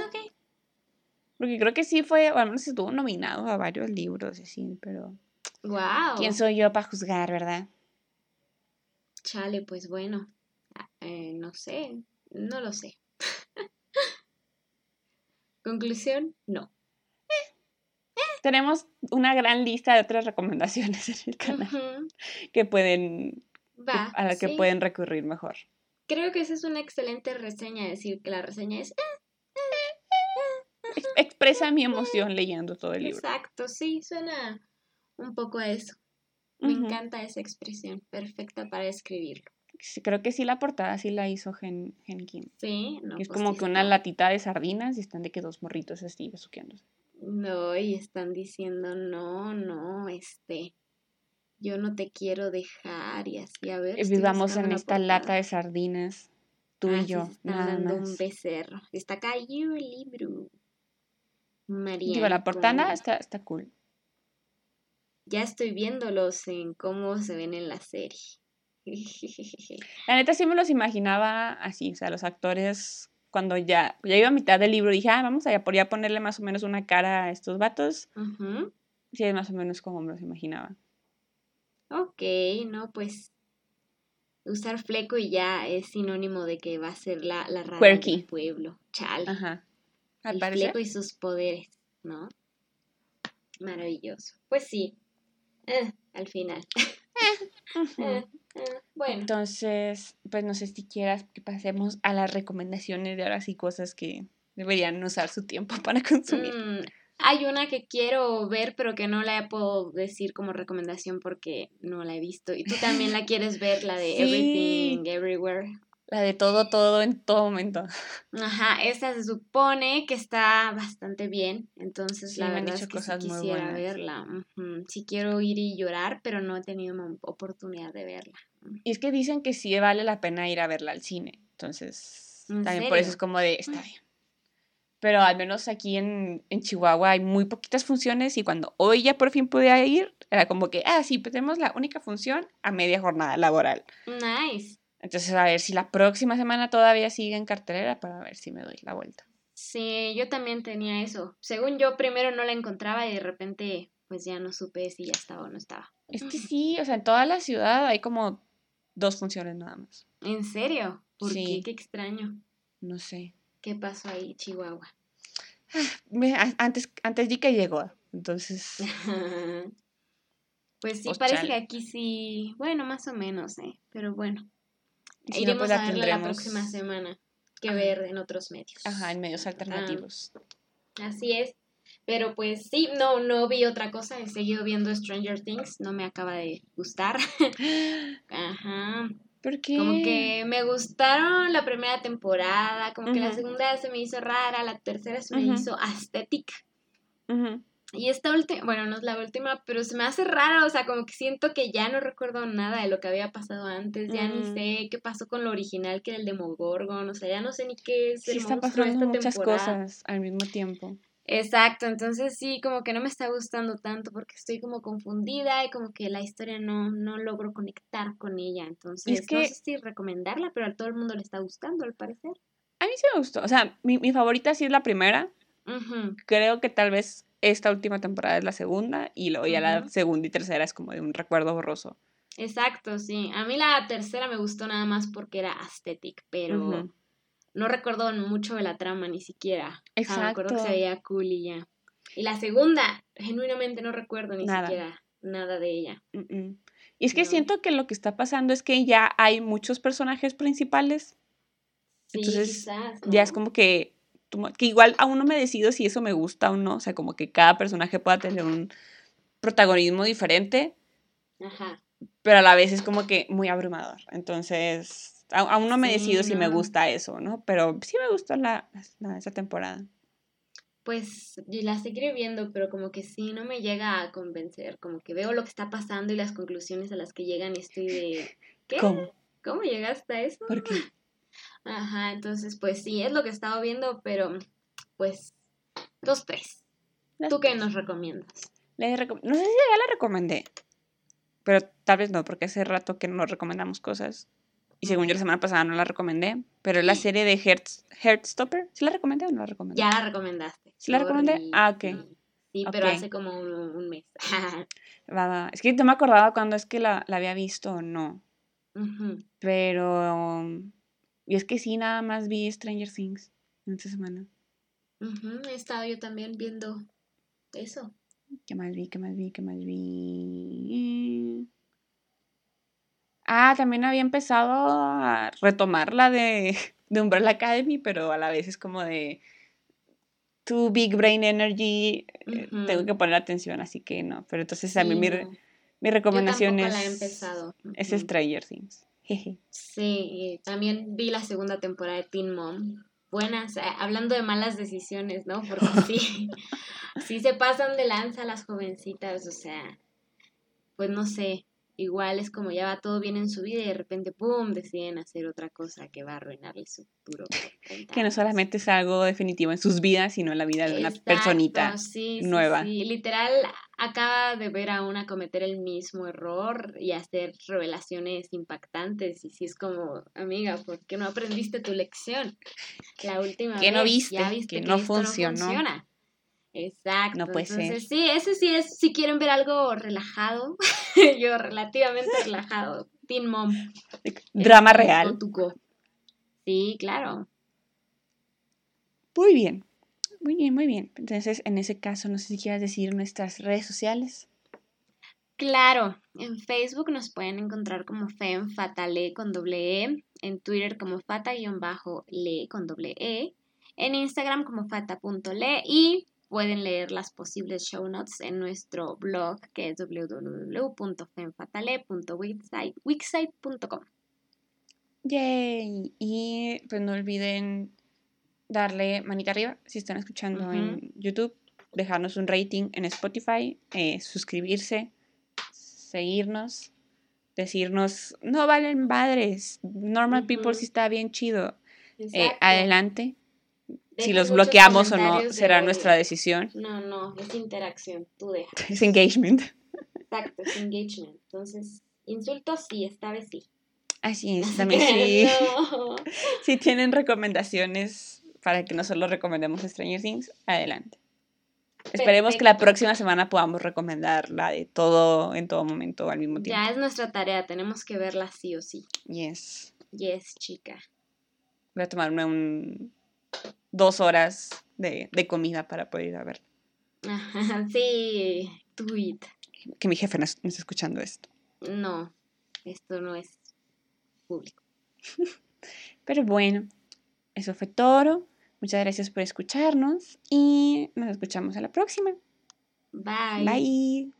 Porque creo que sí fue, o al menos estuvo nominado a varios libros, así, pero... Wow. ¿Quién soy yo para juzgar, verdad? Chale, pues bueno, ah, eh, no sé, no lo sé. Conclusión, no. Tenemos una gran lista de otras recomendaciones en el canal que pueden a la que pueden recurrir mejor. Creo que esa es una excelente reseña, decir que la reseña es expresa mi emoción leyendo todo el libro. Exacto, sí, suena un poco a eso. Me encanta esa expresión, perfecta para escribirlo creo que sí la portada sí la hizo Gen, Kim. Sí, no. Es pues como que una latita de sardinas y están de que dos morritos así besuqueándose. No, y están diciendo, no, no, este, yo no te quiero dejar y así, a ver. Vivamos en esta lata de sardinas, tú y ah, yo, nada dando un becerro. Está acá el libro. María. Digo, la portada está, está cool. Ya estoy viéndolos en cómo se ven en la serie. La neta sí me los imaginaba así, o sea, los actores cuando ya, ya iba a mitad del libro dije, ah, vamos a ya ponerle más o menos una cara a estos vatos. Sí, es más o menos como me los imaginaba. Ok, no, pues usar fleco y ya es sinónimo de que va a ser la, la rara del pueblo. Chal. Ajá. El fleco y sus poderes, ¿no? Maravilloso. Pues sí, eh, al final. Eh, bueno. Entonces, pues no sé si quieras que pasemos a las recomendaciones de ahora sí cosas que deberían usar su tiempo para consumir. Mm, hay una que quiero ver, pero que no la puedo decir como recomendación porque no la he visto. Y tú también la quieres ver, la de Everything, Everywhere. La de todo, todo, en todo momento. Ajá, esta se supone que está bastante bien, entonces la verdad es que quisiera verla. Sí quiero ir y llorar, pero no he tenido oportunidad de verla. Y es que dicen que sí vale la pena ir a verla al cine, entonces también por eso es como de, está bien. Pero al menos aquí en, en, Chihuahua hay muy poquitas funciones y cuando hoy ya por fin pude ir, era como que, ah, sí, pues tenemos la única función a media jornada laboral. Nice. Entonces, a ver si la próxima semana todavía sigue en cartelera para ver si me doy la vuelta. Sí, yo también tenía eso. Según yo, primero no la encontraba y de repente, pues ya no supe si ya estaba o no estaba. Es que sí, o sea, en toda la ciudad hay como dos funciones nada más. ¿En serio? ¿Por qué? Qué extraño. No sé. ¿Qué pasó ahí, Chihuahua? Ah, antes, antes di que llegó, entonces. pues sí, pues parece que aquí sí, bueno, más o menos, ¿eh? Pero bueno. Iremos pues a verla la próxima semana que ver en otros medios. Ajá, en medios alternativos. así es. Pero pues sí, no, no vi otra cosa. He seguido viendo Stranger Things. No me acaba de gustar. Ajá. ¿Por qué? Como que me gustaron la primera temporada. Como que la segunda se me hizo rara. La tercera se me hizo estética. Y esta última, bueno, no es la última, pero se me hace rara, o sea, como que siento que ya no recuerdo nada de lo que había pasado antes, ya ni Mm. sé qué pasó con lo original que era el Demogorgon, o sea, ya no sé ni qué es Sí, el de pasando esta muchas temporada. cosas al mismo tiempo. Exacto, entonces sí, como que no me está gustando tanto porque estoy como confundida y como que la historia no, no logro conectar con ella, entonces no que- sé si recomendarla, pero a todo el mundo le está gustando al parecer. A mí sí me gustó. O sea, mi, mi favorita sí es la primera. Creo que tal vez esta última temporada es la segunda y luego ya la segunda y tercera es como de un recuerdo borroso. Exacto, sí. A mí la tercera me gustó nada más porque era aesthetic, pero no recuerdo mucho de la trama ni siquiera. O sea, me acuerdo que se Exacto. veía cool y ya. Y la segunda, genuinamente no recuerdo ni Nada. siquiera nada de ella. Y es que No. siento que lo que está pasando es que ya hay muchos personajes principales. Sí, Entonces, quizás, Ya es como que, que igual aún no me decido si eso me gusta o no. O sea, como que cada personaje pueda tener un protagonismo diferente, Ajá. pero a la vez es como que muy abrumador. Entonces, aún no me Sí, decido si me gusta eso, ¿no? Pero sí me gustó la, la- esa temporada. Pues yo la seguiré viendo, pero como que sí, no me llega a convencer. Como que veo lo que está pasando y las conclusiones a las que llegan y estoy de... ¿Qué? ¿Cómo? ¿Cómo llegaste a eso? ¿Por qué? Ajá, entonces pues sí, es lo que estaba viendo, pero pues dos, tres. Las ¿Tú qué tres. nos recomiendas? Le recom- no sé si ya la recomendé, pero tal vez no, porque hace rato que no recomendamos cosas. Y según yo la semana pasada no la recomendé, pero la serie de Hearts, Heartstopper. ¿Sí la recomendé o no la recomendé? Ya la recomendaste. ¿Sí la recomendé? Ah, ok. Sí, pero Ok. hace como un, un mes. Va, va. Es que no me acordaba cuando es que la, la había visto o no. Pero. Y es que sí, nada más vi Stranger Things en esta semana. He estado yo también viendo eso. ¿Qué más vi? ¿Qué más vi? ¿Qué más vi? Ah, también había empezado a retomar la de, de Umbrella Academy, pero a la vez es como de Too Big Brain Energy. eh. Tengo que poner atención, así que no. Pero entonces a mí Sí, mi, no. mi recomendación Yo es, la he empezado. es. Stranger Things. Sí, también vi la segunda temporada de Teen Mom. Buenas, eh, hablando de malas decisiones, ¿no? Porque sí, sí se pasan de lanza las jovencitas, o sea, pues no sé, igual es como ya va todo bien en su vida y de repente, ¡pum!, deciden hacer otra cosa que va a arruinarle su futuro. por 30 Que no solamente es algo definitivo en sus vidas, sino en la vida de una personita. sí, sí, nueva. sí. Literal, acaba de ver a una cometer el mismo error y hacer revelaciones impactantes. Y sí es como, amiga, ¿por qué no aprendiste tu lección? La última Que no vez, viste, ya viste que que, no esto funcionó. no funciona. Exacto. No puede ser. Entonces, sí, ese sí es, si quieren ver algo relajado, yo relativamente relajado. Teen Mom. Drama Es real. Sí, claro. Muy bien. Muy bien, muy bien. Entonces, en ese caso, no sé si quieras decir nuestras redes sociales. Claro, en Facebook nos pueden encontrar como Fem Fatale con doble E, en Twitter como fata-le con doble E, en Instagram como fata.le y pueden leer las posibles show notes en nuestro blog que es www.femfatale.wixsite.com. Yay. Y pues no olviden darle manita arriba si están escuchando en YouTube, dejarnos un rating en Spotify, eh, suscribirse, seguirnos, decirnos, no valen madres, normal people sí está bien chido. Eh, adelante. Si los bloqueamos o no de será nuestra decisión. No, no, es interacción, tú deja. Es engagement. Exacto, es engagement. Entonces, insultos sí, esta vez sí. Así es, también sí. No. Si tienen recomendaciones para que no solo recomendemos Stranger Things, adelante. Esperemos que la Perfecto. próxima semana podamos recomendar la de todo en todo momento al mismo tiempo. Ya es nuestra tarea, tenemos que verla sí o sí. Yes. Yes, chica. Voy a tomarme un dos horas de, de comida para poder ir a ver. Ajá, sí, tweet. Que mi jefe no, es- no está escuchando esto. No, esto no es público. Pero bueno, eso fue todo. Muchas gracias por escucharnos y nos escuchamos a la próxima. Bye. Bye.